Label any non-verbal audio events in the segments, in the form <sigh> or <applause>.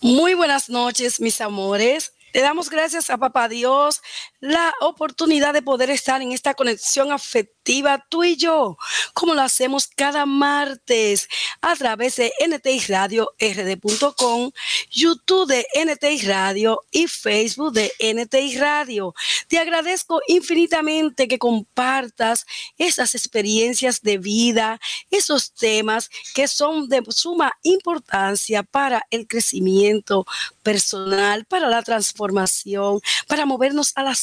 Muy buenas noches, mis amores. Le damos gracias a Papá Dios la oportunidad de poder estar en esta conexión afectiva tú y yo, como lo hacemos cada martes a través de NTI Radio RD.com, YouTube de NTI Radio y Facebook de NTI Radio. Te agradezco infinitamente que compartas esas experiencias de vida, esos temas que son de suma importancia para el crecimiento personal, para la transformación, para movernos a las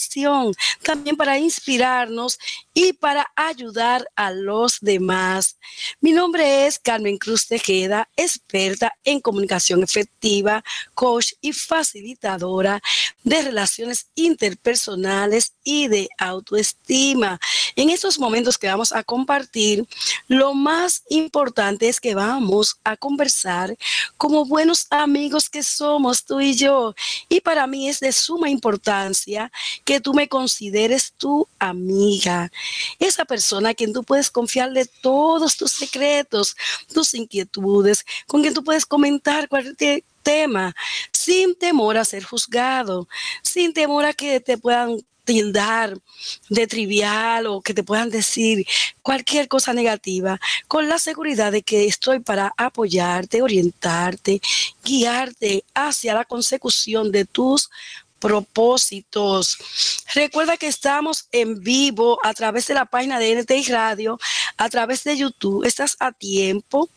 también para inspirarnos y para ayudar a los demás. Mi nombre es Carmen Cruz Tejeda, experta en comunicación efectiva, coach y facilitadora de relaciones interpersonales y de autoestima. En estos momentos que vamos a compartir, lo más importante es que vamos a conversar como buenos amigos que somos tú y yo. Y para mí es de suma importancia que tú me consideres tu amiga esa persona a quien tú puedes confiarle todos tus secretos, tus inquietudes, con quien tú puedes comentar cualquier tema, sin temor a ser juzgado, sin temor a que te puedan tildar de trivial o que te puedan decir cualquier cosa negativa, con la seguridad de que estoy para apoyarte, orientarte, guiarte hacia la consecución de tus propósitos. Recuerda que estamos en vivo a través de la página de NTI Radio, a través de YouTube. Estás a tiempo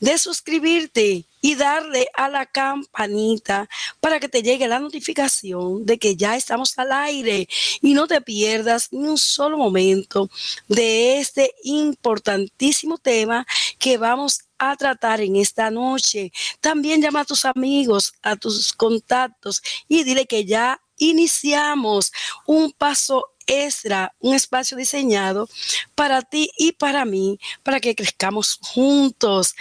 de suscribirte y darle a la campanita para que te llegue la notificación de que ya estamos al aire y no te pierdas ni un solo momento de este importantísimo tema que vamos a tratar en esta noche. También llama a tus amigos, a tus contactos y dile que ya iniciamos un paso extra, un espacio diseñado para ti y para mí, para que crezcamos juntos.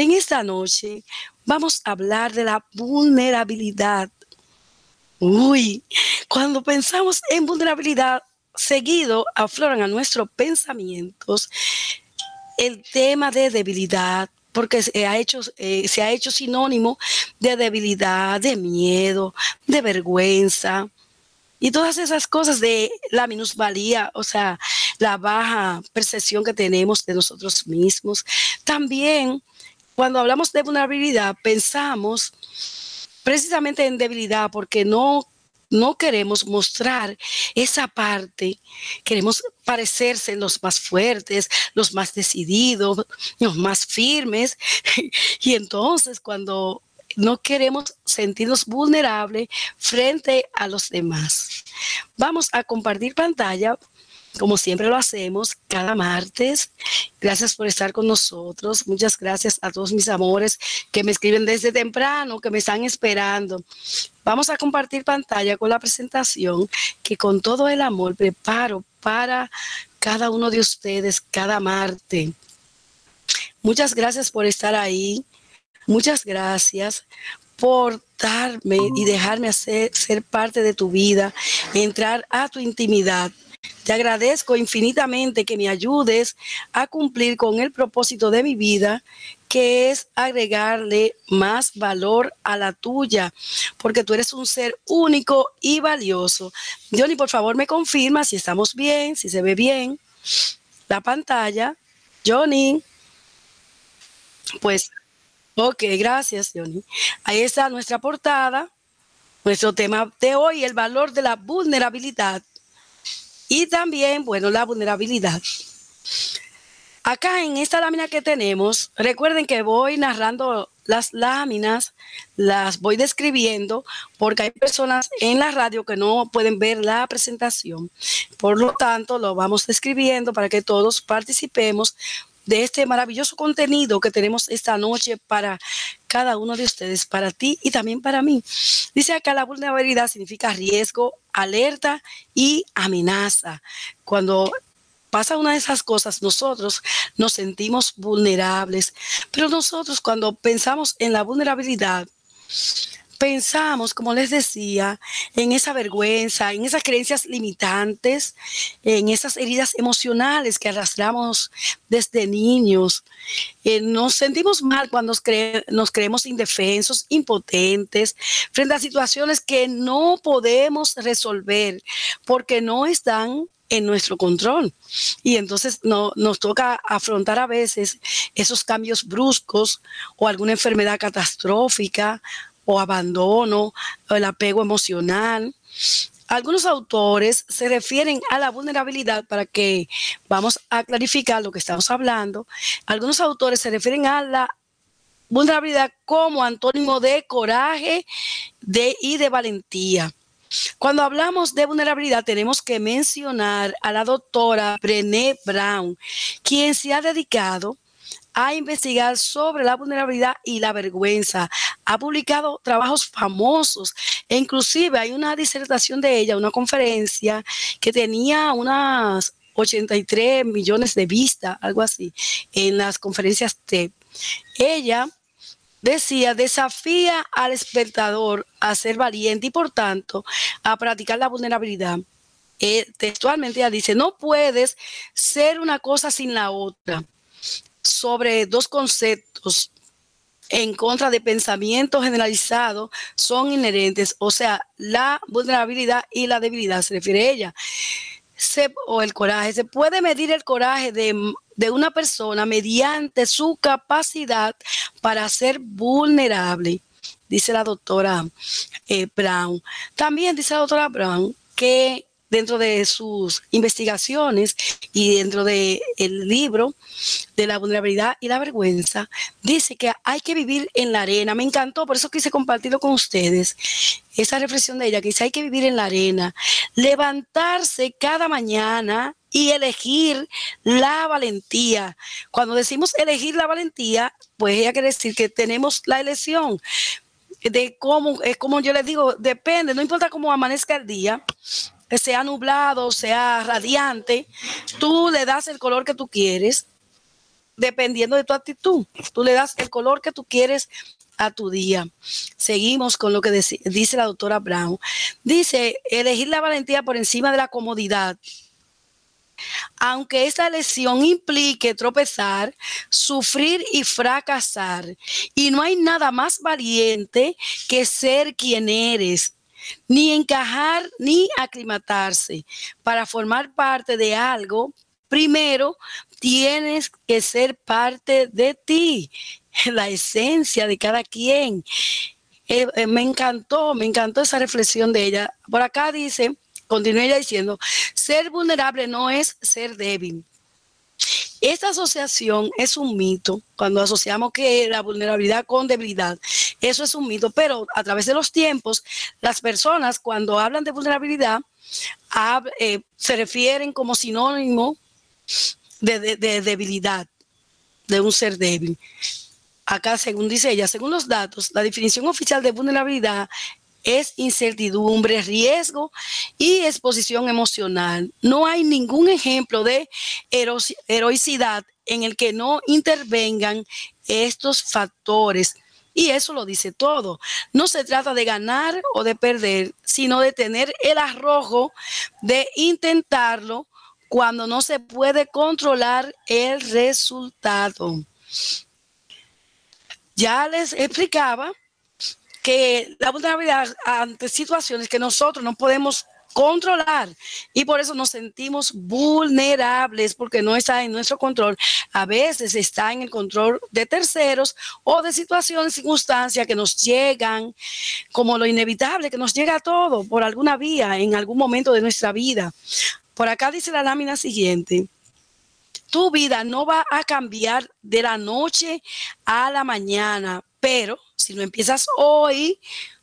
En esta noche vamos a hablar de la vulnerabilidad. Uy, cuando pensamos en vulnerabilidad, seguido afloran a nuestros pensamientos el tema de debilidad, porque se ha hecho, eh, se ha hecho sinónimo de debilidad, de miedo, de vergüenza y todas esas cosas de la minusvalía, o sea, la baja percepción que tenemos de nosotros mismos. También, cuando hablamos de vulnerabilidad, pensamos precisamente en debilidad porque no no queremos mostrar esa parte, queremos parecerse los más fuertes, los más decididos, los más firmes. <laughs> Y entonces cuando no queremos sentirnos vulnerables frente a los demás. Vamos a compartir pantalla como siempre lo hacemos cada martes. Gracias por estar con nosotros. Muchas gracias a todos mis amores que me escriben desde temprano, que me están esperando. Vamos a compartir pantalla con la presentación que con todo el amor preparo para cada uno de ustedes cada martes. Muchas gracias por estar ahí. Muchas gracias por darme y dejarme hacer, ser parte de tu vida, entrar a tu intimidad te agradezco infinitamente que me ayudes a cumplir con el propósito de mi vida, que es agregarle más valor a la tuya, porque tú eres un ser único y valioso. Johnny, por favor, me confirma si estamos bien, si se ve bien la pantalla. Johnny. Pues, ok, gracias, Johnny. Ahí está nuestra portada, nuestro tema de hoy, el valor de la vulnerabilidad. Y también, bueno, la vulnerabilidad. Acá en esta lámina que tenemos, recuerden que voy narrando las láminas, las voy describiendo porque hay personas en la radio que no pueden ver la presentación. Por lo tanto, lo vamos describiendo para que todos participemos de este maravilloso contenido que tenemos esta noche para cada uno de ustedes, para ti y también para mí. Dice acá la vulnerabilidad significa riesgo, alerta y amenaza. Cuando pasa una de esas cosas, nosotros nos sentimos vulnerables, pero nosotros cuando pensamos en la vulnerabilidad, pensamos, como les decía, en esa vergüenza, en esas creencias limitantes, en esas heridas emocionales que arrastramos desde niños. Eh, nos sentimos mal cuando nos, creemos indefensos, impotentes, frente a situaciones que no podemos resolver porque no están en nuestro control. Y entonces no, nos toca afrontar a veces esos cambios bruscos o alguna enfermedad catastrófica o abandono, el apego emocional. Algunos autores se refieren a la vulnerabilidad para que vamos a clarificar lo que estamos hablando. Algunos autores se refieren a la vulnerabilidad como antónimo de coraje de, y de valentía. Cuando hablamos de vulnerabilidad, tenemos que mencionar a la doctora Brené Brown, quien se ha dedicado a investigar sobre la vulnerabilidad y la vergüenza. Ha publicado trabajos famosos e inclusive hay una disertación de ella, una conferencia que tenía unas 83 millones de vistas, algo así, en las conferencias TED. Ella decía, desafía al espectador a ser valiente y por tanto a practicar la vulnerabilidad. Eh, textualmente ella dice, no puedes ser una cosa sin la otra sobre dos conceptos en contra de pensamiento generalizado son inherentes, o sea, la vulnerabilidad y la debilidad, se refiere a ella, o el coraje. Se puede medir el coraje de, una persona mediante su capacidad para ser vulnerable, dice la doctora eh, Brown. También dice la doctora Brown que dentro de sus investigaciones y dentro del el libro de la vulnerabilidad y la vergüenza, dice que hay que vivir en la arena. Me encantó, por eso quise compartirlo con ustedes. Esa reflexión de ella, que dice hay que vivir en la arena, levantarse cada mañana y elegir la valentía. Cuando decimos elegir la valentía, pues ella quiere decir que tenemos la elección de cómo, es como yo les digo, depende, no importa cómo amanezca el día, sea nublado, sea radiante, tú le das el color que tú quieres, dependiendo de tu actitud. Tú le das el color que tú quieres a tu día. Seguimos con lo que dice la doctora Brown. Dice, elegir la valentía por encima de la comodidad. Aunque esta elección implique tropezar, sufrir y fracasar. Y no hay nada más valiente que ser quien eres ni encajar ni aclimatarse. Para formar parte de algo, primero tienes que ser parte de ti, <laughs> la esencia de cada quien. Eh, eh, me encantó, me encantó esa reflexión de ella. Por acá dice, continúa ella diciendo, ser vulnerable no es ser débil. Esta asociación es un mito, cuando asociamos que la vulnerabilidad con debilidad, eso es un mito, pero a través de los tiempos, las personas cuando hablan de vulnerabilidad, eh, se refieren como sinónimo de, de debilidad, de un ser débil. Acá según dice ella, según los datos, la definición oficial de vulnerabilidad es incertidumbre, riesgo y exposición emocional. No hay ningún ejemplo de heroicidad en el que no intervengan estos factores. Y eso lo dice todo. No se trata de ganar o de perder, sino de tener el arrojo de intentarlo cuando no se puede controlar el resultado. Ya les explicaba que la vulnerabilidad ante situaciones que nosotros no podemos controlar y por eso nos sentimos vulnerables porque no está en nuestro control. A veces está en el control de terceros o de situaciones, circunstancias que nos llegan como lo inevitable, que nos llega a todo por alguna vía en algún momento de nuestra vida. Por acá dice la lámina siguiente. Tu vida no va a cambiar de la noche a la mañana, pero si no empiezas hoy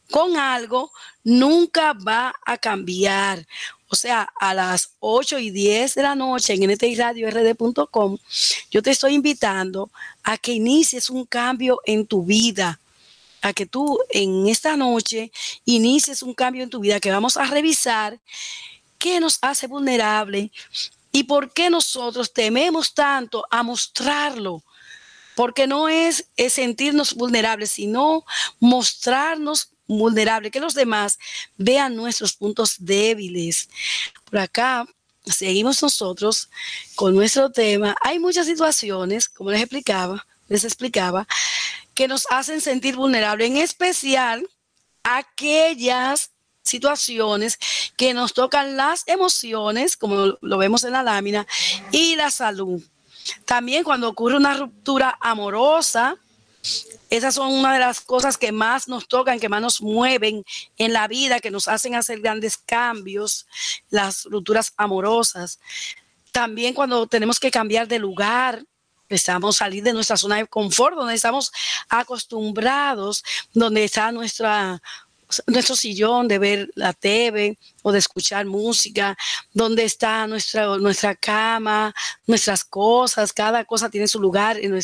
con algo, nunca va a cambiar. O sea, a las 8 y 10 de la noche en ntiradiord.com, yo te estoy invitando a que inicies un cambio en tu vida, a que tú en esta noche inicies un cambio en tu vida, que vamos a revisar qué nos hace vulnerable y por qué nosotros tememos tanto a mostrarlo porque no es, sentirnos vulnerables, sino mostrarnos vulnerable, que los demás vean nuestros puntos débiles. Por acá seguimos nosotros con nuestro tema. Hay muchas situaciones, como les explicaba, les explicaba, que nos hacen sentir vulnerables, en especial aquellas situaciones que nos tocan las emociones, como lo vemos en la lámina, y la salud. También cuando ocurre una ruptura amorosa, esas son una de las cosas que más nos tocan, que más nos mueven en la vida, que nos hacen hacer grandes cambios, las rupturas amorosas. También cuando tenemos que cambiar de lugar, Necesitamos salir de nuestra zona de confort, donde estamos acostumbrados, donde está nuestra, nuestro sillón de ver la TV o de escuchar música, donde está nuestra, nuestra cama, nuestras cosas, cada cosa tiene su lugar en,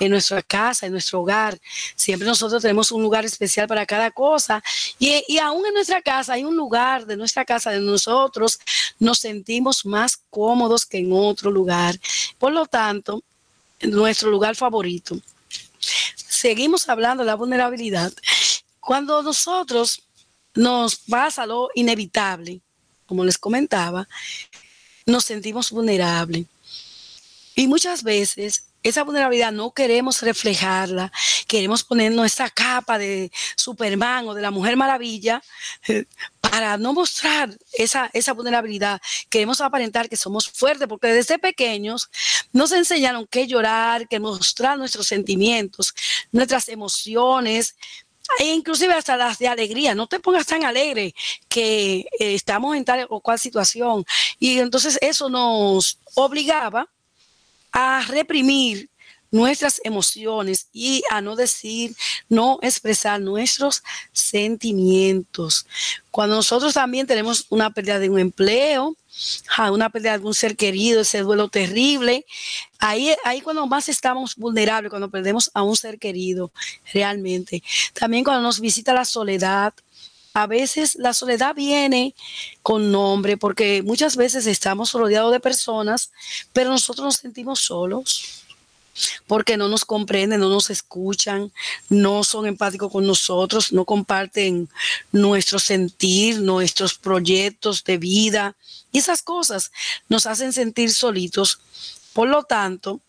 en nuestra casa, en nuestro hogar. Siempre nosotros tenemos un lugar especial para cada cosa y, y aún en nuestra casa hay un lugar de nuestra casa, de nosotros, nos sentimos más cómodos que en otro lugar. Por lo tanto, nuestro lugar favorito. Seguimos hablando de la vulnerabilidad. Cuando nosotros nos pasa lo inevitable, como les comentaba, nos sentimos vulnerables. Y muchas veces esa vulnerabilidad no queremos reflejarla, queremos ponernos esa capa de Superman o de la Mujer Maravilla eh, para no mostrar esa, esa vulnerabilidad. Queremos aparentar que somos fuertes porque desde pequeños nos enseñaron que llorar, que mostrar nuestros sentimientos, nuestras emociones, e inclusive hasta las de alegría, no te pongas tan alegre que eh, estamos en tal o cual situación. Y entonces eso nos obligaba a reprimir nuestras emociones y a no decir, no expresar nuestros sentimientos. Cuando nosotros también tenemos una pérdida de un empleo, una pérdida de algún ser querido, ese duelo terrible, ahí, ahí cuando más estamos vulnerables, cuando perdemos a un ser querido realmente. También cuando nos visita la soledad, a veces la soledad viene con nombre porque muchas veces estamos rodeados de personas, pero nosotros nos sentimos solos porque no nos comprenden, no nos escuchan, no son empáticos con nosotros, no comparten nuestro sentir, nuestros proyectos de vida. Y esas cosas nos hacen sentir solitos. Por lo tanto,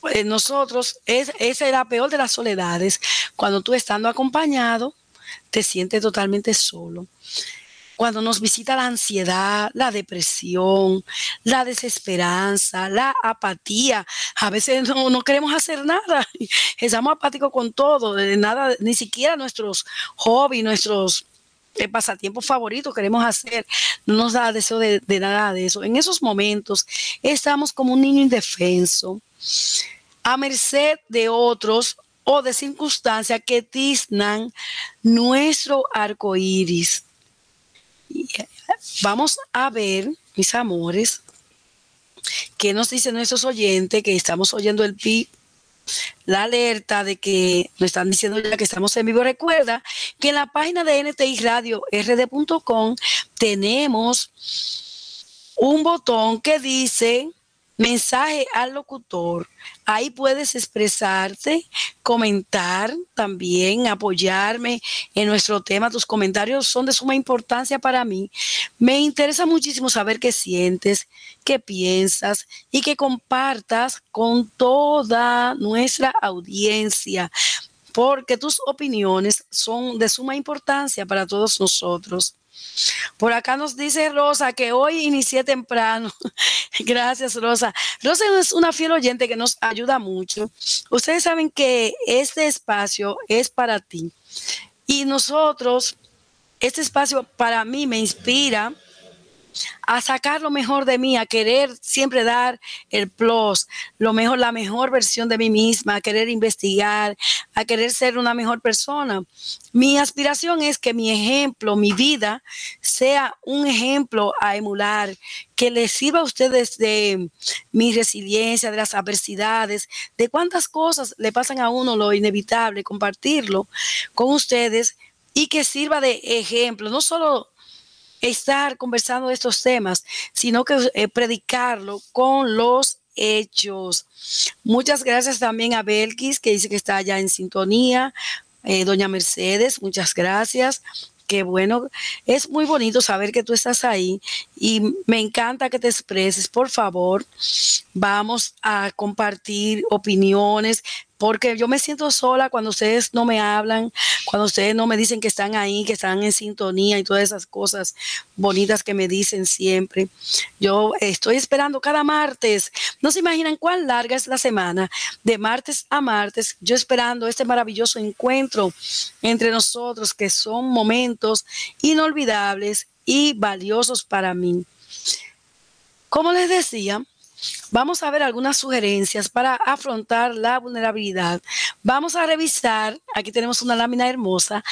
pues nosotros, es, esa es la peor de las soledades, cuando tú estando acompañado, te sientes totalmente solo cuando nos visita la ansiedad, la depresión, la desesperanza, la apatía. A veces no, queremos hacer nada, <laughs> estamos apáticos con todo, de nada, ni siquiera nuestros hobbies, nuestros eh, pasatiempos favoritos queremos hacer, no nos da deseo de, de nada de eso. En esos momentos estamos como un niño indefenso, a merced de otros o de circunstancias que tiznan nuestro arco iris. Vamos a ver, mis amores, qué nos dicen nuestros oyentes que estamos oyendo el PIB la alerta de que nos están diciendo ya que estamos en vivo. Recuerda que en la página de NTI Radio rd.com tenemos un botón que dice mensaje al locutor. Ahí puedes expresarte, comentar también, apoyarme en nuestro tema. Tus comentarios son de suma importancia para mí. Me interesa muchísimo saber qué sientes, qué piensas y que compartas con toda nuestra audiencia porque tus opiniones son de suma importancia para todos nosotros. Por acá nos dice Rosa que hoy inicié temprano. <laughs> Gracias, Rosa. Rosa es una fiel oyente que nos ayuda mucho. Ustedes saben que este espacio es para ti. Y nosotros, este espacio para mí me inspira a sacar lo mejor de mí, a querer siempre dar el plus, lo mejor, la mejor versión de mí misma, a querer investigar, a querer ser una mejor persona. Mi aspiración es que mi ejemplo, mi vida, sea un ejemplo a emular, que les sirva a ustedes de mi resiliencia, de las adversidades, de cuántas cosas le pasan a uno lo inevitable, compartirlo con ustedes y que sirva de ejemplo, no solo estar conversando de estos temas, sino que eh, predicarlo con los hechos. Muchas gracias también a Belkis, que dice que está allá en sintonía. Eh, doña Mercedes, muchas gracias. Qué bueno, es muy bonito saber que tú estás ahí y me encanta que te expreses. Por favor, vamos a compartir opiniones, porque yo me siento sola cuando ustedes no me hablan, cuando ustedes no me dicen que están ahí, que están en sintonía y todas esas cosas bonitas que me dicen siempre. Yo estoy esperando cada martes. No se imaginan cuán larga es la semana, de martes a martes, yo esperando este maravilloso encuentro entre nosotros, que son momentos inolvidables y valiosos para mí. Como les decía, Vamos a ver algunas sugerencias para afrontar la vulnerabilidad. Vamos a revisar, aquí tenemos una lámina hermosa,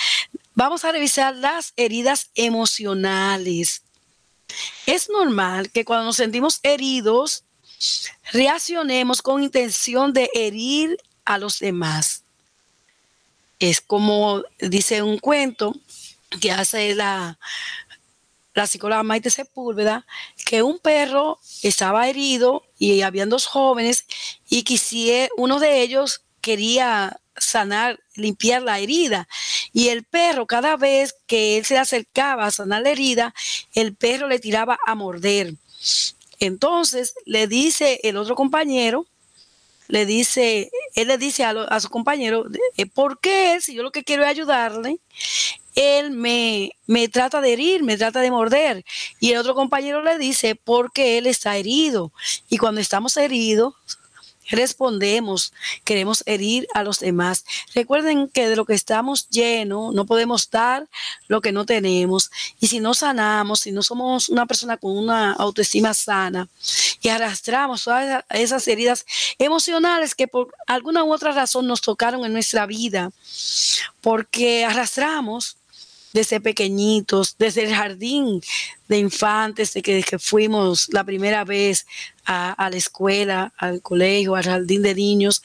vamos a revisar las heridas emocionales. Es normal que cuando nos sentimos heridos, reaccionemos con intención de herir a los demás. Es como dice un cuento que hace la, la psicóloga Maite Sepúlveda, que un perro estaba herido y habían dos jóvenes y quisiera, uno de ellos quería sanar, limpiar la herida. Y el perro, cada vez que él se acercaba a sanar la herida, el perro le tiraba a morder. Entonces le dice el otro compañero, le dice, él le dice a, su compañero, eh, ¿por qué si yo lo que quiero es ayudarle? Él me, me trata de herir, me trata de morder. Y el otro compañero le dice, porque él está herido. Y cuando estamos heridos, respondemos, queremos herir a los demás. Recuerden que de lo que estamos llenos no podemos dar lo que no tenemos. Y si no sanamos, si no somos una persona con una autoestima sana y arrastramos todas esas heridas emocionales que por alguna u otra razón nos tocaron en nuestra vida, porque arrastramos desde pequeñitos, desde el jardín de infantes, de que, que fuimos la primera vez a, la escuela, al colegio, al jardín de niños,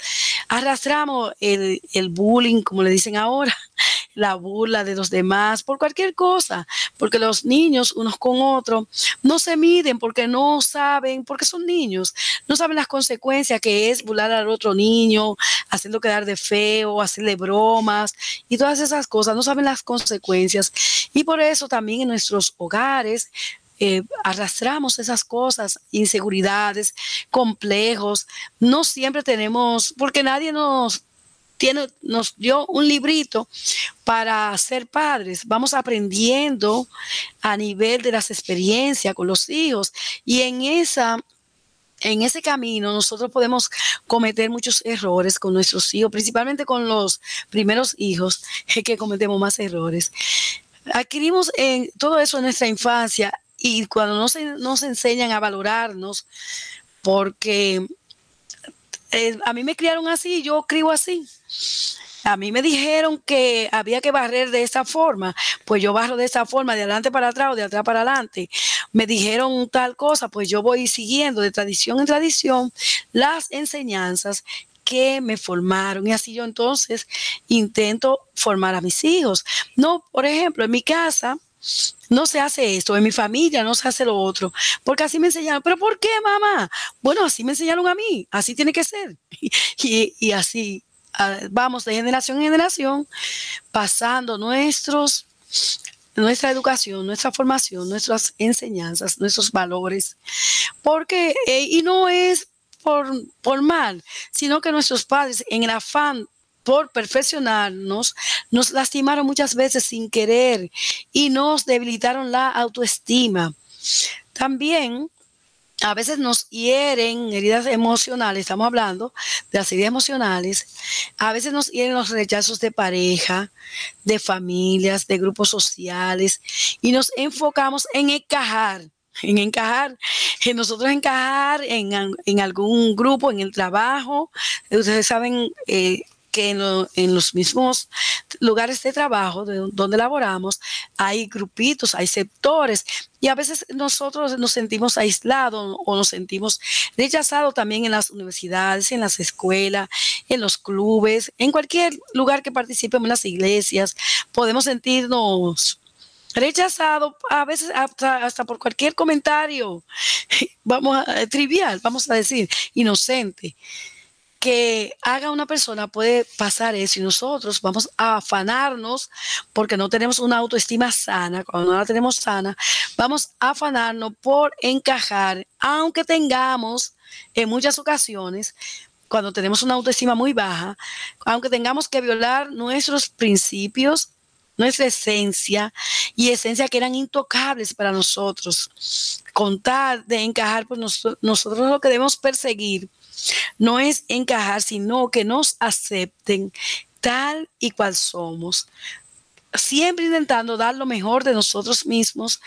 arrastramos el, el bullying, como le dicen ahora, <laughs> la burla de los demás, por cualquier cosa, porque los niños unos con otros no se miden porque no saben, porque son niños, no saben las consecuencias que es burlar al otro niño, hacerlo quedar de feo, hacerle bromas y todas esas cosas, no saben las consecuencias. Y por eso también en nuestros hogares eh, arrastramos esas cosas, inseguridades, complejos. No siempre tenemos, porque nadie nos tiene, nos dio un librito para ser padres. Vamos aprendiendo a nivel de las experiencias con los hijos y en esa en ese camino nosotros podemos cometer muchos errores con nuestros hijos, principalmente con los primeros hijos, <laughs> que cometemos más errores. Adquirimos en todo eso en nuestra infancia y cuando nos, nos enseñan a valorarnos, porque eh, a mí me criaron así, yo crío así. A mí me dijeron que había que barrer de esa forma, pues yo barro de esa forma, de adelante para atrás o de atrás para adelante. Me dijeron tal cosa, pues yo voy siguiendo de tradición en tradición las enseñanzas que me formaron y así yo entonces intento formar a mis hijos. No, por ejemplo, en mi casa, no se hace esto, en mi familia no se hace lo otro, porque así me enseñaron. ¿Pero por qué, mamá? Bueno, así me enseñaron a mí, así tiene que ser. <laughs> Y, así ah, vamos de generación en generación, pasando nuestros, nuestra educación, nuestra formación, nuestras enseñanzas, nuestros valores, porque, eh, y no es por, mal, sino que nuestros padres en el afán por perfeccionarnos, nos lastimaron muchas veces sin querer y nos debilitaron la autoestima. También a veces nos hieren heridas emocionales, estamos hablando de las heridas emocionales, a veces nos hieren los rechazos de pareja, de familias, de grupos sociales y nos enfocamos en encajar en encajar, en nosotros encajar en, algún grupo, en el trabajo. Ustedes saben, eh, que en, los mismos lugares de trabajo donde laboramos hay grupitos, hay sectores y a veces nosotros nos sentimos aislados o nos sentimos rechazados también en las universidades, en las escuelas, en los clubes, en cualquier lugar que participemos, en las iglesias, podemos sentirnos rechazados a veces hasta, hasta, por cualquier comentario, <laughs> vamos a, trivial, vamos a decir, inocente que haga una persona puede pasar eso y nosotros vamos a afanarnos porque no tenemos una autoestima sana, cuando no la tenemos sana, vamos a afanarnos por encajar, aunque tengamos en muchas ocasiones cuando tenemos una autoestima muy baja, aunque tengamos que violar nuestros principios, nuestra esencia y esencia que eran intocables para nosotros. Contar de encajar, pues nosotros lo que debemos perseguir no es encajar, sino que nos acepten tal y cual somos. Siempre intentando dar lo mejor de nosotros mismos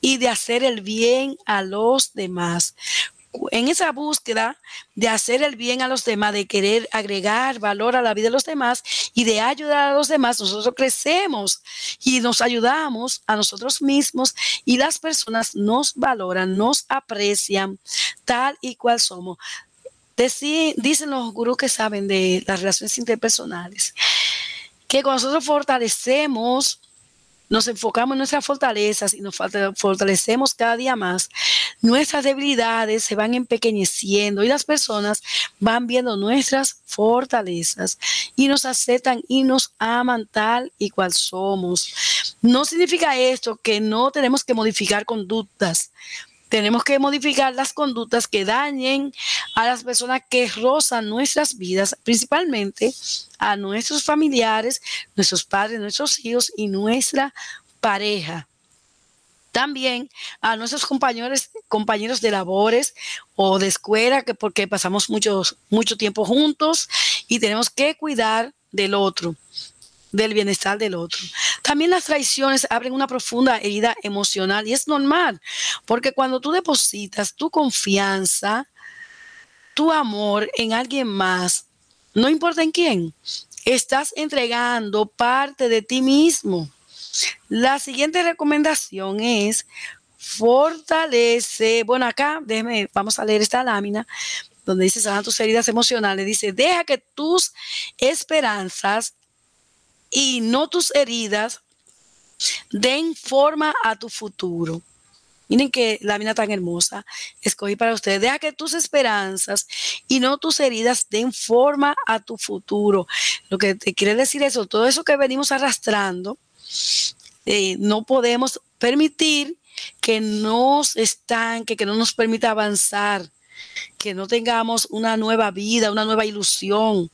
y de hacer el bien a los demás en esa búsqueda de hacer el bien a los demás, de querer agregar valor a la vida de los demás y de ayudar a los demás, nosotros crecemos y nos ayudamos a nosotros mismos y las personas nos valoran, nos aprecian tal y cual somos. dicen los gurús que saben de las relaciones interpersonales que cuando nosotros fortalecemos nos enfocamos en nuestras fortalezas y nos fortalecemos cada día más, nuestras debilidades se van empequeñeciendo y las personas van viendo nuestras fortalezas y nos aceptan y nos aman tal y cual somos. No significa esto que no tenemos que modificar conductas. Tenemos que modificar las conductas que dañen a las personas que rozan nuestras vidas, principalmente a nuestros familiares, nuestros padres, nuestros hijos y nuestra pareja. También a nuestros compañeros, compañeros de labores o de escuela, que porque pasamos mucho, mucho tiempo juntos y tenemos que cuidar del otro del bienestar del otro. También las traiciones abren una profunda herida emocional y es normal, porque cuando tú depositas tu confianza, tu amor en alguien más, no importa en quién, estás entregando parte de ti mismo. La siguiente recomendación es fortalece, bueno acá, déjeme, vamos a leer esta lámina donde dice sana tus heridas emocionales, dice, deja que tus esperanzas y no tus heridas den forma a tu futuro. Miren que lámina tan hermosa escogí para ustedes. Deja que tus esperanzas y no tus heridas den forma a tu futuro. Lo que te quiere decir eso, todo eso que venimos arrastrando, eh, no podemos permitir que nos estanque, que no nos permita avanzar, que no tengamos una nueva vida, una nueva ilusión.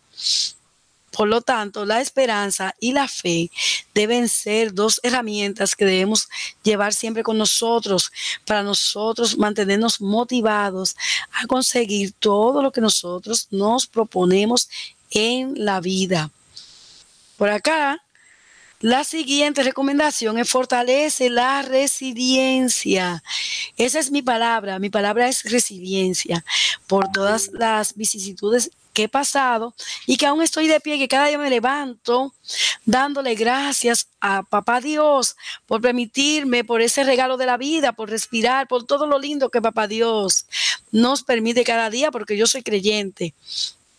Por lo tanto, la esperanza y la fe deben ser dos herramientas que debemos llevar siempre con nosotros para nosotros mantenernos motivados a conseguir todo lo que nosotros nos proponemos en la vida. Por acá, la siguiente recomendación es fortalece la resiliencia. Esa es mi palabra. Mi palabra es resiliencia. Por todas las vicisitudes que he pasado y que aún estoy de pie, que cada día me levanto dándole gracias a Papá Dios por permitirme, por ese regalo de la vida, por respirar, por todo lo lindo que Papá Dios nos permite cada día, porque yo soy creyente.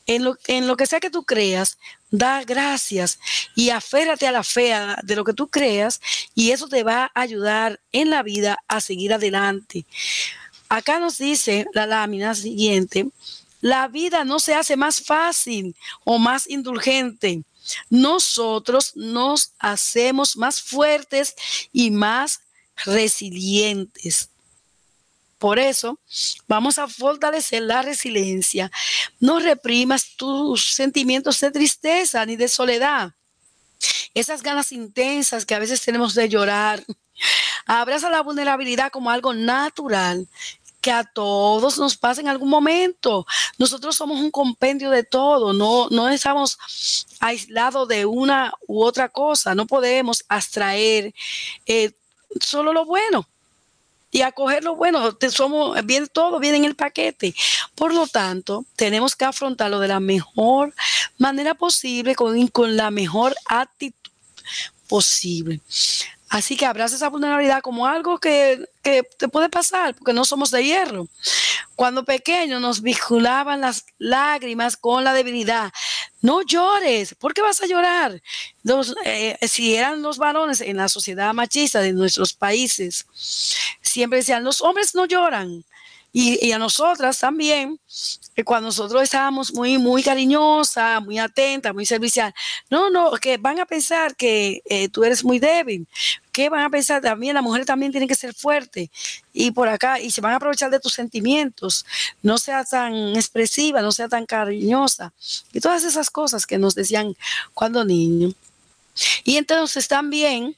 En lo, en lo que sea que tú creas, da gracias y aférrate a la fe de lo que tú creas y eso te va a ayudar en la vida a seguir adelante. Acá nos dice la lámina siguiente, la vida no se hace más fácil o más indulgente. Nosotros nos hacemos más fuertes y más resilientes. Por eso, vamos a fortalecer la resiliencia. No reprimas tus sentimientos de tristeza ni de soledad. Esas ganas intensas que a veces tenemos de llorar. <laughs> Abraza la vulnerabilidad como algo natural que a todos nos pasa en algún momento. Nosotros somos un compendio de todo, no, no estamos aislados de una u otra cosa, no podemos abstraer eh, solo lo bueno y acoger lo bueno. Somos, bien, todo viene en el paquete. Por lo tanto, tenemos que afrontarlo de la mejor manera posible, con, con la mejor actitud posible. Así que abraza esa vulnerabilidad como algo que, te puede pasar, porque no somos de hierro. Cuando pequeños nos vinculaban las lágrimas con la debilidad. No llores, ¿por qué vas a llorar? Eh, si eran los varones en la sociedad machista de nuestros países, siempre decían, los hombres no lloran. Y, a nosotras también, que cuando nosotros estábamos muy, muy cariñosas, muy atentas, muy servicial, no, no, que van a pensar que eh, tú eres muy débil, que van a pensar también, la mujer también tiene que ser fuerte y por acá, y se van a aprovechar de tus sentimientos, no sea tan expresiva, no sea tan cariñosa, y todas esas cosas que nos decían cuando niños. Y entonces también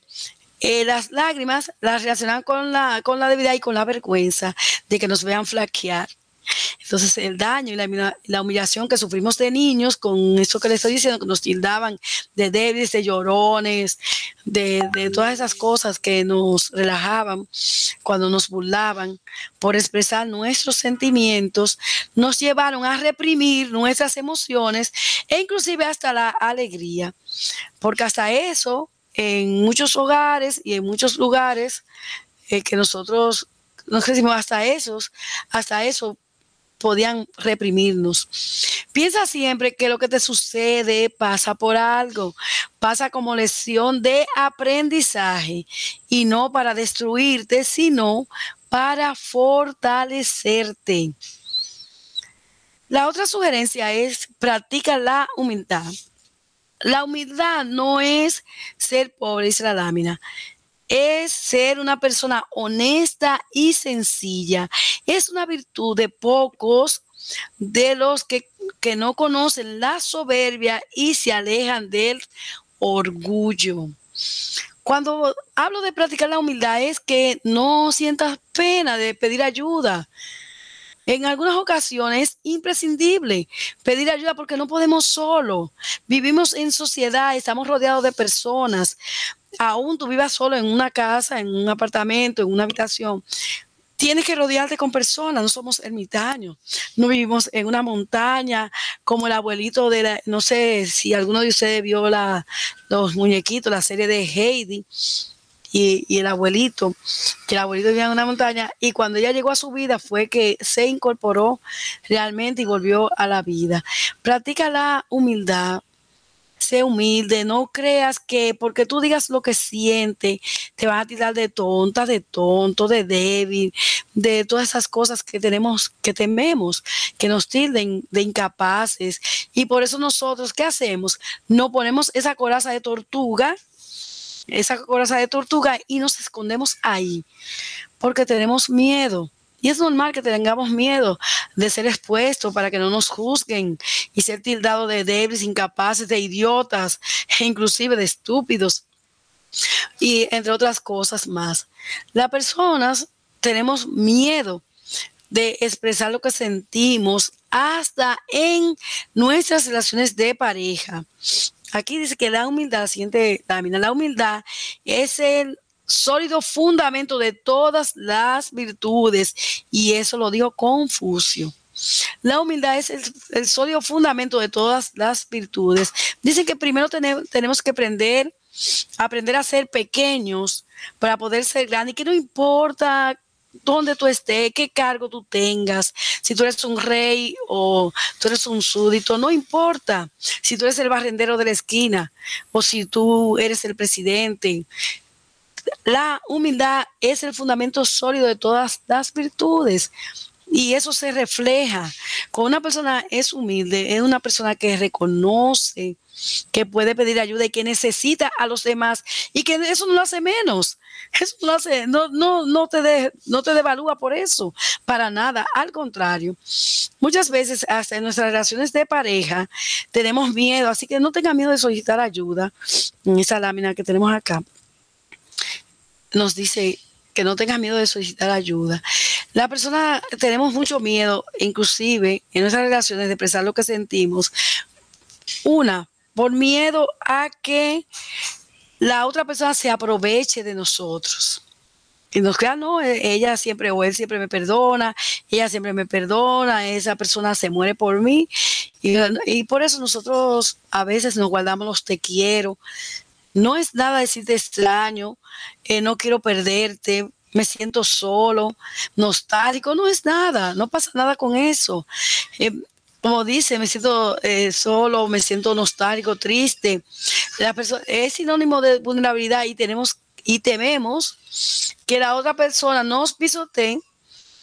eh, las lágrimas las relacionan con la, con la debilidad y con la vergüenza de que nos vean flaquear. Entonces, el daño y la, humillación que sufrimos de niños, con eso que les estoy diciendo, que nos tildaban de débiles, de llorones, de, de, todas esas cosas que nos relajaban cuando nos burlaban por expresar nuestros sentimientos, nos llevaron a reprimir nuestras emociones e inclusive hasta la alegría. Porque hasta eso en muchos hogares y en muchos lugares eh, que nosotros nos decimos hasta esos, hasta eso podían reprimirnos. Piensa siempre que lo que te sucede pasa por algo, pasa como lección de aprendizaje y no para destruirte, sino para fortalecerte. La otra sugerencia es practica la humildad. La humildad no es ser pobre, dice la lámina. Es ser una persona honesta y sencilla. Es una virtud de pocos de los que, que no conocen la soberbia y se alejan del orgullo. Cuando hablo de practicar la humildad es que no sientas pena de pedir ayuda. En algunas ocasiones es imprescindible pedir ayuda porque no podemos solo. Vivimos en sociedad, estamos rodeados de personas. Aún tú vivas solo en una casa, en un apartamento, en una habitación. Tienes que rodearte con personas, no somos ermitaños, no vivimos en una montaña como el abuelito de la, no sé si alguno de ustedes vio la, los muñequitos, la serie de Heidi, y, el abuelito, que el abuelito vivía en una montaña, y cuando ella llegó a su vida fue que se incorporó realmente y volvió a la vida. Practica la humildad, sé humilde, no creas que porque tú digas lo que sientes, te van a tirar de tonta, de tonto, de débil, de todas esas cosas que tenemos, que tememos, que nos tilden de incapaces. Y por eso nosotros, ¿qué hacemos? No ponemos esa coraza de tortuga esa coraza de tortuga y nos escondemos ahí porque tenemos miedo. Y es normal que tengamos miedo de ser expuestos para que no nos juzguen y ser tildados de débiles, incapaces, de idiotas e inclusive de estúpidos. Y entre otras cosas más. Las personas tenemos miedo de expresar lo que sentimos hasta en nuestras relaciones de pareja. Aquí dice que la humildad, siguiente lámina, la humildad es el sólido fundamento de todas las virtudes y eso lo dijo Confucio. La humildad es el, sólido fundamento de todas las virtudes. Dicen que primero tenemos que aprender, aprender a ser pequeños para poder ser grandes y que no importa donde tú estés, qué cargo tú tengas, si tú eres un rey o tú eres un súdito, no importa. Si tú eres el barrendero de la esquina o si tú eres el presidente. La humildad es el fundamento sólido de todas las virtudes. Y eso se refleja. Cuando una persona es humilde, es una persona que reconoce que puede pedir ayuda y que necesita a los demás y que eso no lo hace menos. Eso no hace, no, no, no te de, no te devalúa por eso, para nada. Al contrario, muchas veces hasta en nuestras relaciones de pareja tenemos miedo, así que no tenga miedo de solicitar ayuda. En esa lámina que tenemos acá, nos dice que no tengas miedo de solicitar ayuda. La persona tenemos mucho miedo, inclusive en nuestras relaciones, de expresar lo que sentimos. Una, por miedo a que la otra persona se aproveche de nosotros. Y nos crean, no, e, ella siempre o él siempre me perdona, ella siempre me perdona, esa persona se muere por mí. Y, por eso nosotros a veces nos guardamos los te quiero. No es nada decirte extraño, eh, no quiero perderte, me siento solo, nostálgico, no es nada, no pasa nada con eso. Eh, como dice, me siento eh, solo, me siento nostálgico, triste. La persona es sinónimo de vulnerabilidad y tenemos y tememos que la otra persona nos pisotee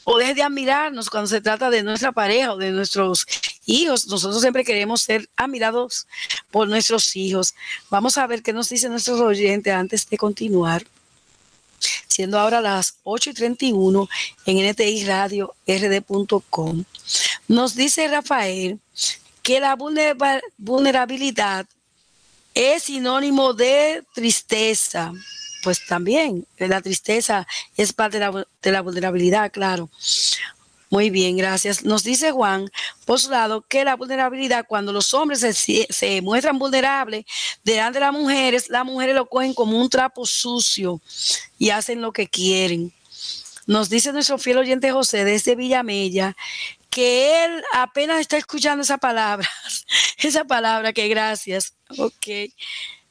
o deje de admirarnos cuando se trata de nuestra pareja o de nuestros hijos. Nosotros siempre queremos ser admirados por nuestros hijos. Vamos a ver qué nos dicen nuestros oyentes antes de continuar. Siendo ahora las 8 y 31 en NTI Radio RD.com. Nos dice Rafael que la vulnerabilidad es sinónimo de tristeza. Pues también, la tristeza es parte de la, vulnerabilidad, claro. Muy bien, gracias. Nos dice Juan, por su lado, que la vulnerabilidad, cuando los hombres se, se, muestran vulnerables delante de las mujeres, las mujeres lo cogen como un trapo sucio y hacen lo que quieren. Nos dice nuestro fiel oyente José desde Villamella que él apenas está escuchando esa palabra, <laughs> esa palabra que gracias. Ok.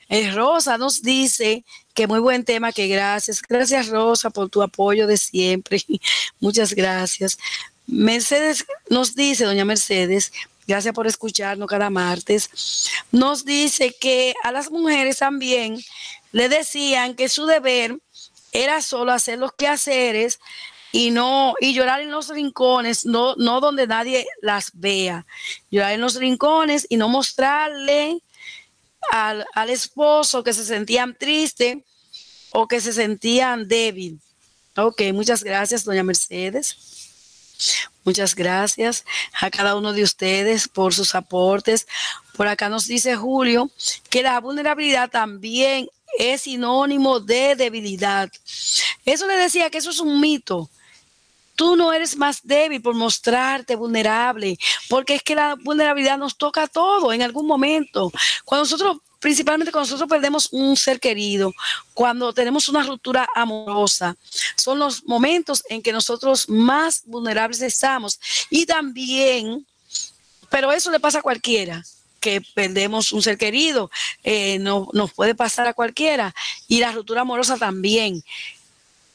Eh, Rosa nos dice que muy buen tema, que gracias. Gracias Rosa por tu apoyo de siempre. <laughs> Muchas gracias. Mercedes nos dice, doña Mercedes, gracias por escucharnos cada martes, nos dice que a las mujeres también le decían que su deber era solo hacer los quehaceres y no y llorar en los rincones, no no donde nadie las vea. Llorar en los rincones y no mostrarle al, al esposo que se sentían triste o que se sentían débil. Ok, muchas gracias, doña Mercedes. Muchas gracias a cada uno de ustedes por sus aportes. Por acá nos dice Julio que la vulnerabilidad también es sinónimo de debilidad. Eso le decía que eso es un mito. Tú no eres más débil por mostrarte vulnerable, porque es que la vulnerabilidad nos toca a todo en algún momento. Cuando nosotros, principalmente cuando nosotros perdemos un ser querido, cuando tenemos una ruptura amorosa, son los momentos en que nosotros más vulnerables estamos. Y también, pero eso le pasa a cualquiera que perdemos un ser querido, eh, no, nos puede pasar a cualquiera, y la ruptura amorosa también.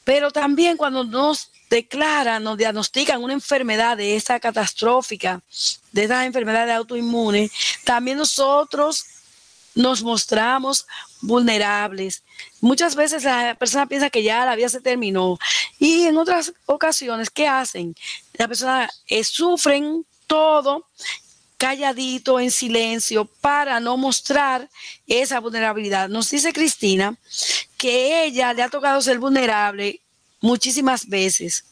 Pero también cuando nos declaran, nos diagnostican una enfermedad de esa catastrófica, de esas enfermedades autoinmunes, también nosotros nos mostramos vulnerables. Muchas veces la persona piensa que ya la vida se terminó y en otras ocasiones, ¿qué hacen? La persona eh, sufren todo calladito, en silencio, para no mostrar esa vulnerabilidad. Nos dice Cristina que ella le ha tocado ser vulnerable muchísimas veces,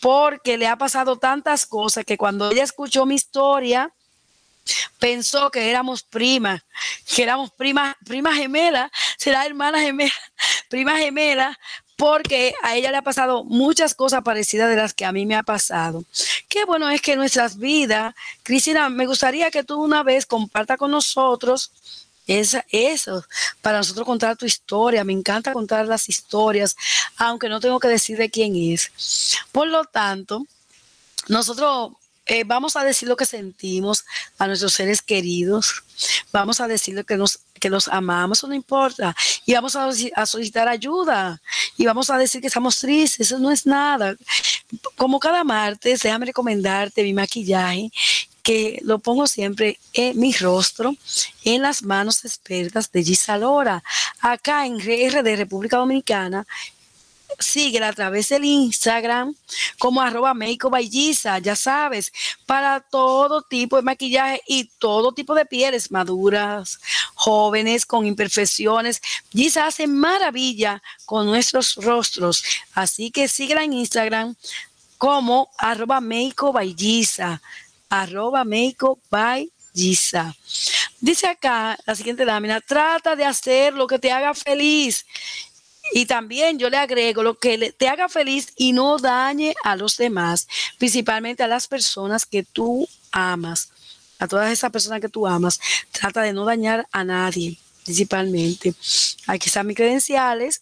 porque le ha pasado tantas cosas que cuando ella escuchó mi historia, pensó que éramos primas, que éramos primas, primas gemelas, será hermana gemela, <laughs> prima gemela, porque a ella le ha pasado muchas cosas parecidas de las que a mí me ha pasado. Qué bueno es que nuestras vidas, Cristina, me gustaría que tú una vez comparta con nosotros esa, eso, para nosotros contar tu historia. Me encanta contar las historias, aunque no tengo que decir de quién es. Por lo tanto, nosotros eh, vamos a decir lo que sentimos a nuestros seres queridos. Vamos a decir lo que nos que los amamos, eso no importa. Y vamos a, a, solicitar ayuda. Y vamos a decir que estamos tristes, eso no es nada. Como cada martes, déjame recomendarte mi maquillaje que lo pongo siempre en mi rostro, en las manos expertas de Gisalora, acá en RD República Dominicana. Síguela a través del Instagram como arroba ya sabes, para todo tipo de maquillaje y todo tipo de pieles maduras, jóvenes, con imperfecciones. Gisa hace maravilla con nuestros rostros, así que síguela en Instagram como arroba arroba Meiko by Gisa. Dice acá la siguiente lámina, trata de hacer lo que te haga feliz. Y también yo le agrego lo que te haga feliz y no dañe a los demás, principalmente a las personas que tú amas, a todas esas personas que tú amas. Trata de no dañar a nadie, principalmente. Aquí están mis credenciales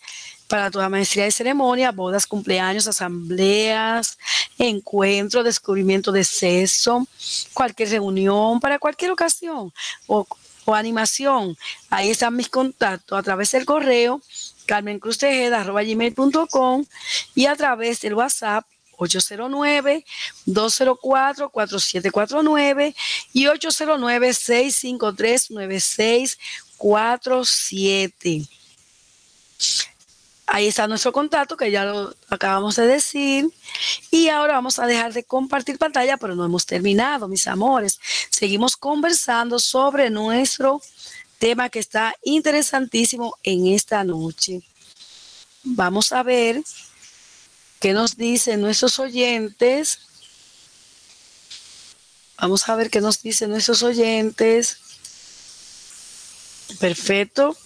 para toda maestría de ceremonia, bodas, cumpleaños, asambleas, encuentro, descubrimiento de sexo, cualquier reunión, para cualquier ocasión o, animación. Ahí están mis contactos a través del correo carmencruztejeda.com y a través del WhatsApp 809-204-4749 y 809-653-9647. Ahí está nuestro contacto, que ya lo acabamos de decir. Y ahora vamos a dejar de compartir pantalla, pero no hemos terminado, mis amores. Seguimos conversando sobre nuestro tema que está interesantísimo en esta noche. Vamos a ver qué nos dicen nuestros oyentes. Vamos a ver qué nos dicen nuestros oyentes. Perfecto.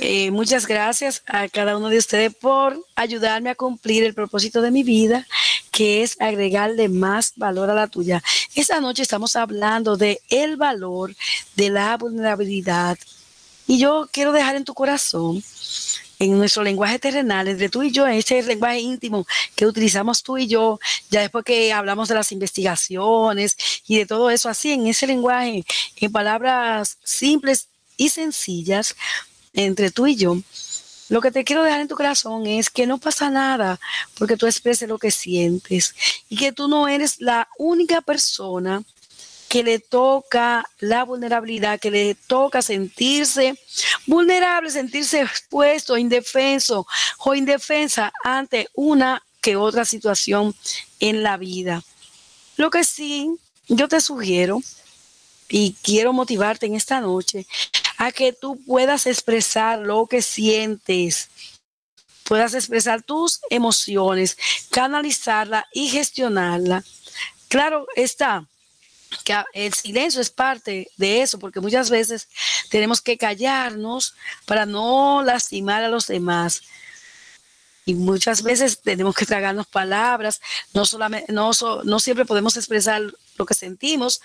Eh, muchas gracias a cada uno de ustedes por ayudarme a cumplir el propósito de mi vida, que es agregarle más valor a la tuya. Esta noche estamos hablando de el valor de la vulnerabilidad. Y yo quiero dejar en tu corazón, en nuestro lenguaje terrenal, entre tú y yo, en ese lenguaje íntimo que utilizamos tú y yo, ya después que hablamos de las investigaciones y de todo eso, así en ese lenguaje, en palabras simples y sencillas, entre tú y yo, lo que te quiero dejar en tu corazón es que no pasa nada porque tú expreses lo que sientes y que tú no eres la única persona que le toca la vulnerabilidad, que le toca sentirse vulnerable, sentirse expuesto, indefenso o indefensa ante una que otra situación en la vida. Lo que sí, yo te sugiero y quiero motivarte en esta noche a que tú puedas expresar lo que sientes, puedas expresar tus emociones, canalizarla y gestionarla. Claro está que el silencio es parte de eso, porque muchas veces tenemos que callarnos para no lastimar a los demás. Y muchas veces tenemos que tragarnos palabras, no, solamente, no, no siempre podemos expresar lo que sentimos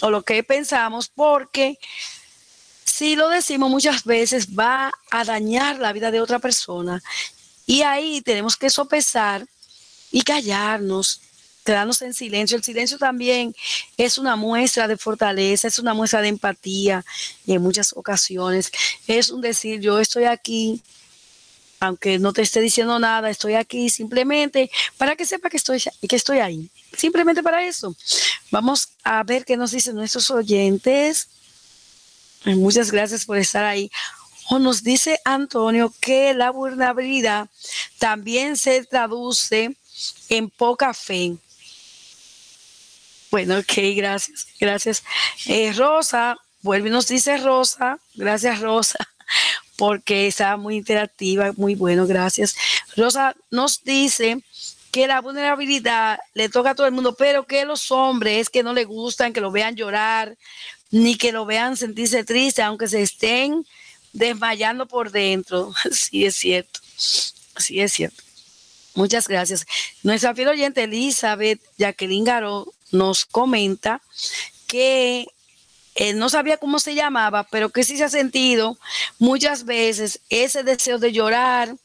o lo que pensamos, porque si lo decimos muchas veces va a dañar la vida de otra persona. Y ahí tenemos que sopesar y callarnos, quedarnos en silencio. El silencio también es una muestra de fortaleza, es una muestra de empatía y en muchas ocasiones es un decir, yo estoy aquí, aunque no te esté diciendo nada, estoy aquí simplemente para que sepa que estoy, que estoy ahí. Simplemente para eso. Vamos a ver qué nos dicen nuestros oyentes. Muchas gracias por estar ahí. O nos dice Antonio que la vulnerabilidad también se traduce en poca fe. Bueno, ok, gracias, gracias. Eh, Rosa, vuelve y nos dice Rosa, gracias Rosa, <laughs> porque está muy interactiva, muy bueno, gracias. Rosa nos dice que la vulnerabilidad le toca a todo el mundo, pero que los hombres que no le gustan que lo vean llorar, ni que lo vean sentirse triste, aunque se estén desmayando por dentro. <laughs> Sí, es cierto. Sí, es cierto. Muchas gracias. Nuestra fiel oyente Elizabeth Jacqueline Garo nos comenta que él no sabía cómo se llamaba, pero que sí se ha sentido muchas veces ese deseo de llorar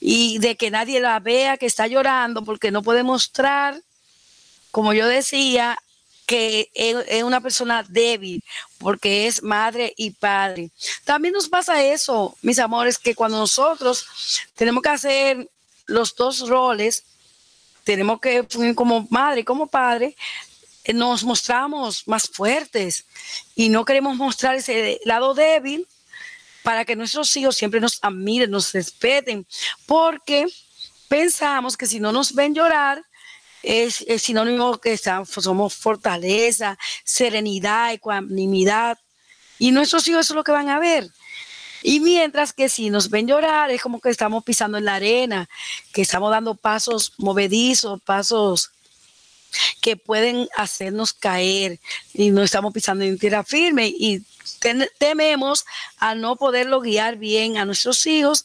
y de que nadie la vea que está llorando porque no puede mostrar, como yo decía, que es una persona débil porque es madre y padre. También nos pasa eso, mis amores, que cuando nosotros tenemos que hacer los dos roles, tenemos que como madre y como padre, eh, nos mostramos más fuertes y no queremos mostrar ese lado débil para que nuestros hijos siempre nos admiren, nos respeten, porque pensamos que si no nos ven llorar, es, sinónimo que somos fortaleza, serenidad, ecuanimidad. Y nuestros hijos eso es lo que van a ver. Y mientras que si nos ven llorar, es como que estamos pisando en la arena, que estamos dando pasos movedizos, pasos que pueden hacernos caer y no estamos pisando en tierra firme. Y tememos a no poderlo guiar bien a nuestros hijos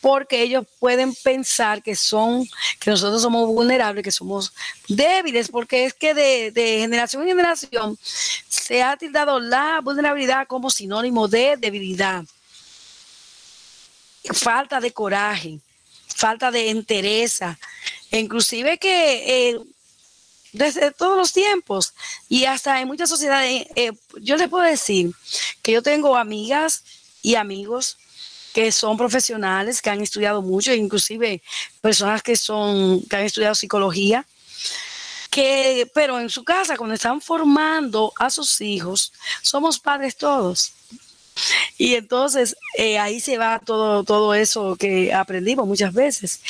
porque ellos pueden pensar que son, que nosotros somos vulnerables, que somos débiles, porque es que de, generación en generación se ha tildado la vulnerabilidad como sinónimo de debilidad, falta de coraje, falta de entereza, inclusive que eh, desde todos los tiempos y hasta en muchas sociedades, eh, yo les puedo decir que yo tengo amigas y amigos que son profesionales, que han estudiado mucho, inclusive personas que son, que han estudiado psicología, que, pero en su casa, cuando están formando a sus hijos, somos padres todos. Y entonces eh, ahí se va todo, todo eso que aprendimos muchas veces.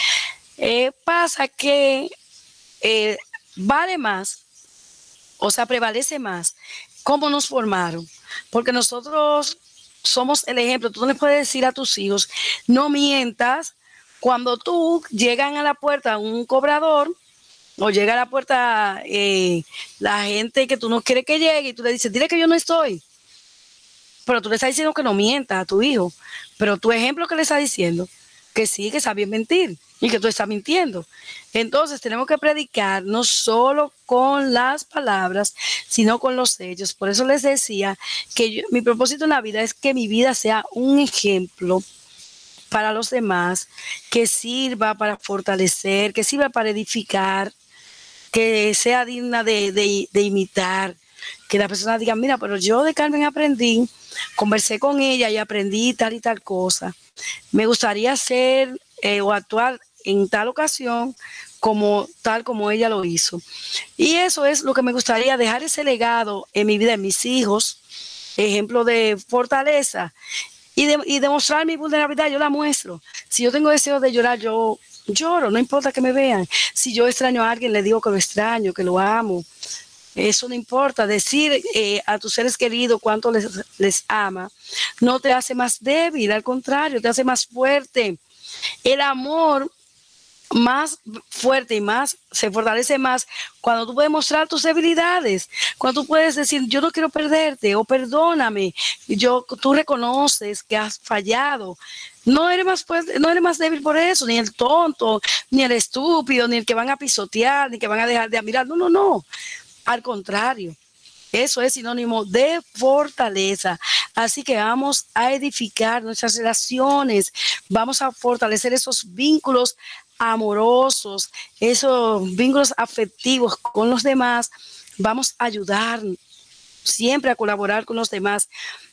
Eh, pasa que vale más, o sea, prevalece más cómo nos formaron, porque nosotros somos el ejemplo. Tú no le puedes decir a tus hijos, no mientas. Cuando tú llegan a la puerta un cobrador o llega a la puerta la gente que tú no quieres que llegue y tú le dices, dile que yo no estoy pero tú le estás diciendo que no mientas a tu hijo. Pero tu ejemplo que le está diciendo, que sí, que sabes mentir y que tú estás mintiendo. Entonces tenemos que predicar no solo con las palabras, sino con los hechos. Por eso les decía que mi propósito en la vida es que mi vida sea un ejemplo para los demás, que sirva para fortalecer, que sirva para edificar, que sea digna de, de imitar, que la persona diga, mira, pero yo de Carmen aprendí conversé con ella y aprendí tal y tal cosa. Me gustaría hacer eh, o actuar en tal ocasión como tal como ella lo hizo. Y eso es lo que me gustaría dejar ese legado en mi vida, en mis hijos, ejemplo de fortaleza y, y demostrar mi vulnerabilidad, yo la muestro. Si yo tengo deseo de llorar, yo lloro, no importa que me vean. Si yo extraño a alguien, le digo que lo extraño, que lo amo. Eso no importa. Decir eh, a tus seres queridos cuánto les, les ama no te hace más débil, al contrario, te hace más fuerte. El amor más fuerte y más se fortalece más cuando tú puedes mostrar tus debilidades, cuando tú puedes decir yo no quiero perderte o perdóname, yo tú reconoces que has fallado. No eres más no eres más débil por eso, ni el tonto, ni el estúpido, ni el que van a pisotear, ni que van a dejar de admirar. No, no, no. Al contrario, eso es sinónimo de fortaleza. Así que vamos a edificar nuestras relaciones, vamos a fortalecer esos vínculos amorosos, esos vínculos afectivos con los demás. Vamos a ayudar siempre a colaborar con los demás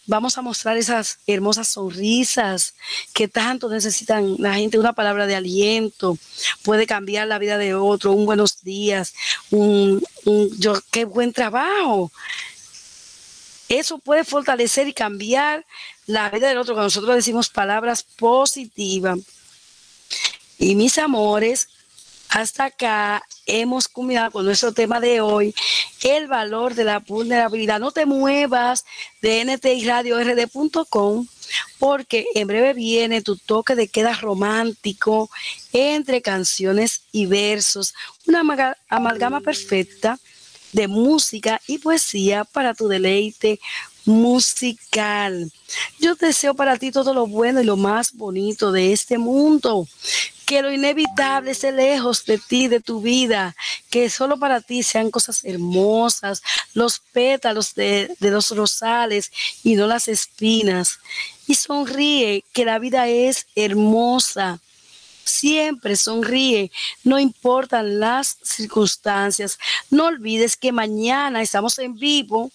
vamos a mostrar esas hermosas sonrisas que tanto necesitan la gente, una palabra de aliento, puede cambiar la vida de otro, un buenos días, un, yo, qué buen trabajo. Eso puede fortalecer y cambiar la vida del otro cuando nosotros decimos palabras positivas. Y mis amores, hasta acá hemos culminado con nuestro tema de hoy, el valor de la vulnerabilidad. No te muevas de ntiradiord.com porque en breve viene tu toque de queda romántico entre canciones y versos, una amalgama perfecta de música y poesía para tu deleite musical. Yo deseo para ti todo lo bueno y lo más bonito de este mundo. Que lo inevitable esté lejos de ti, de tu vida. Que solo para ti sean cosas hermosas, los pétalos de, de los rosales y no las espinas. Y sonríe, que la vida es hermosa siempre sonríe, no importan las circunstancias. No olvides que mañana estamos en vivo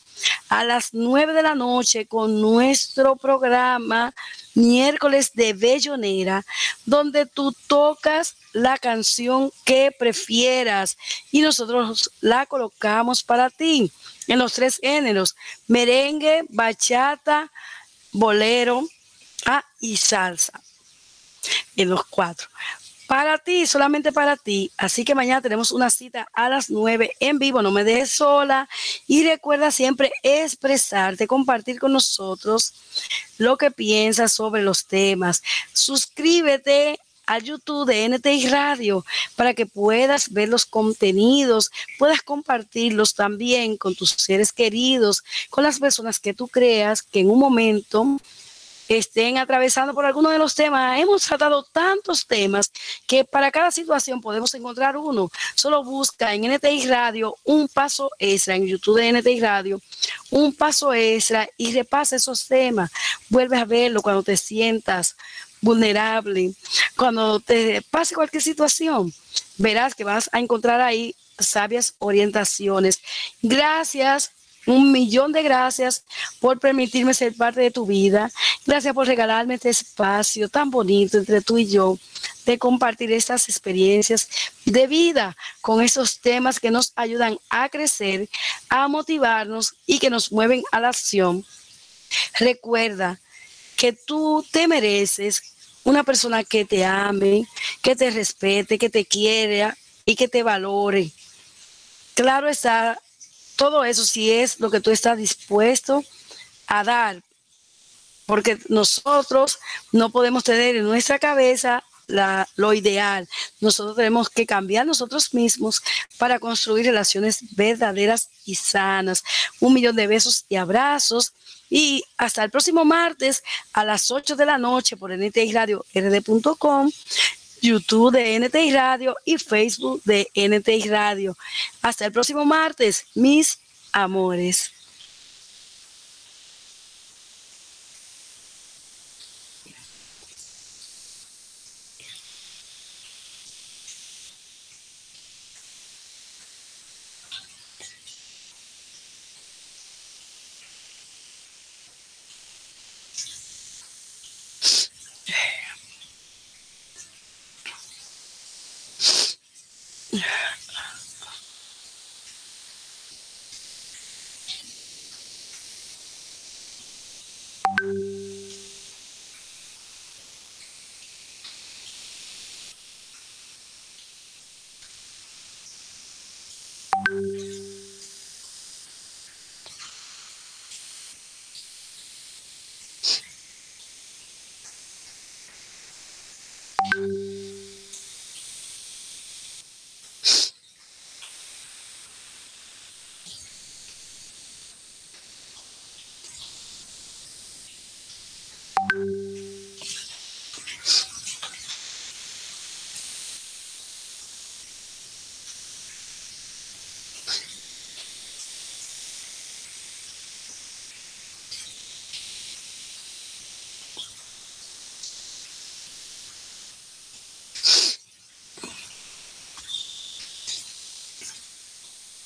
a las nueve de la noche con nuestro programa miércoles de Bellonera, donde tú tocas la canción que prefieras y nosotros la colocamos para ti en los tres géneros, merengue, bachata, bolero ah, y salsa en los cuatro. Para ti, solamente para ti. Así que mañana tenemos una cita a las nueve en vivo. No me dejes sola. Y recuerda siempre expresarte, compartir con nosotros lo que piensas sobre los temas. Suscríbete a YouTube de NTI Radio para que puedas ver los contenidos, puedas compartirlos también con tus seres queridos, con las personas que tú creas que en un momento estén atravesando por alguno de los temas. Hemos tratado tantos temas que para cada situación podemos encontrar uno. Solo busca en NTI Radio un paso extra, en YouTube de NTI Radio, un paso extra y repasa esos temas. Vuelves a verlo cuando te sientas vulnerable, cuando te pase cualquier situación. Verás que vas a encontrar ahí sabias orientaciones. Gracias un millón de gracias por permitirme ser parte de tu vida. Gracias por regalarme este espacio tan bonito entre tú y yo de compartir estas experiencias de vida con esos temas que nos ayudan a crecer, a motivarnos y que nos mueven a la acción. Recuerda, que tú te mereces una persona que te ame, que te respete, que te quiera y que te valore. Claro está, todo eso si es lo que tú estás dispuesto a dar, porque nosotros no podemos tener en nuestra cabeza lo ideal. Nosotros tenemos que cambiar nosotros mismos para construir relaciones verdaderas y sanas. Un millón de besos y abrazos. Y hasta el próximo martes a las 8 de la noche por NTI Radio rd.com, YouTube de NTI Radio y Facebook de NTI Radio. Hasta el próximo martes, mis amores.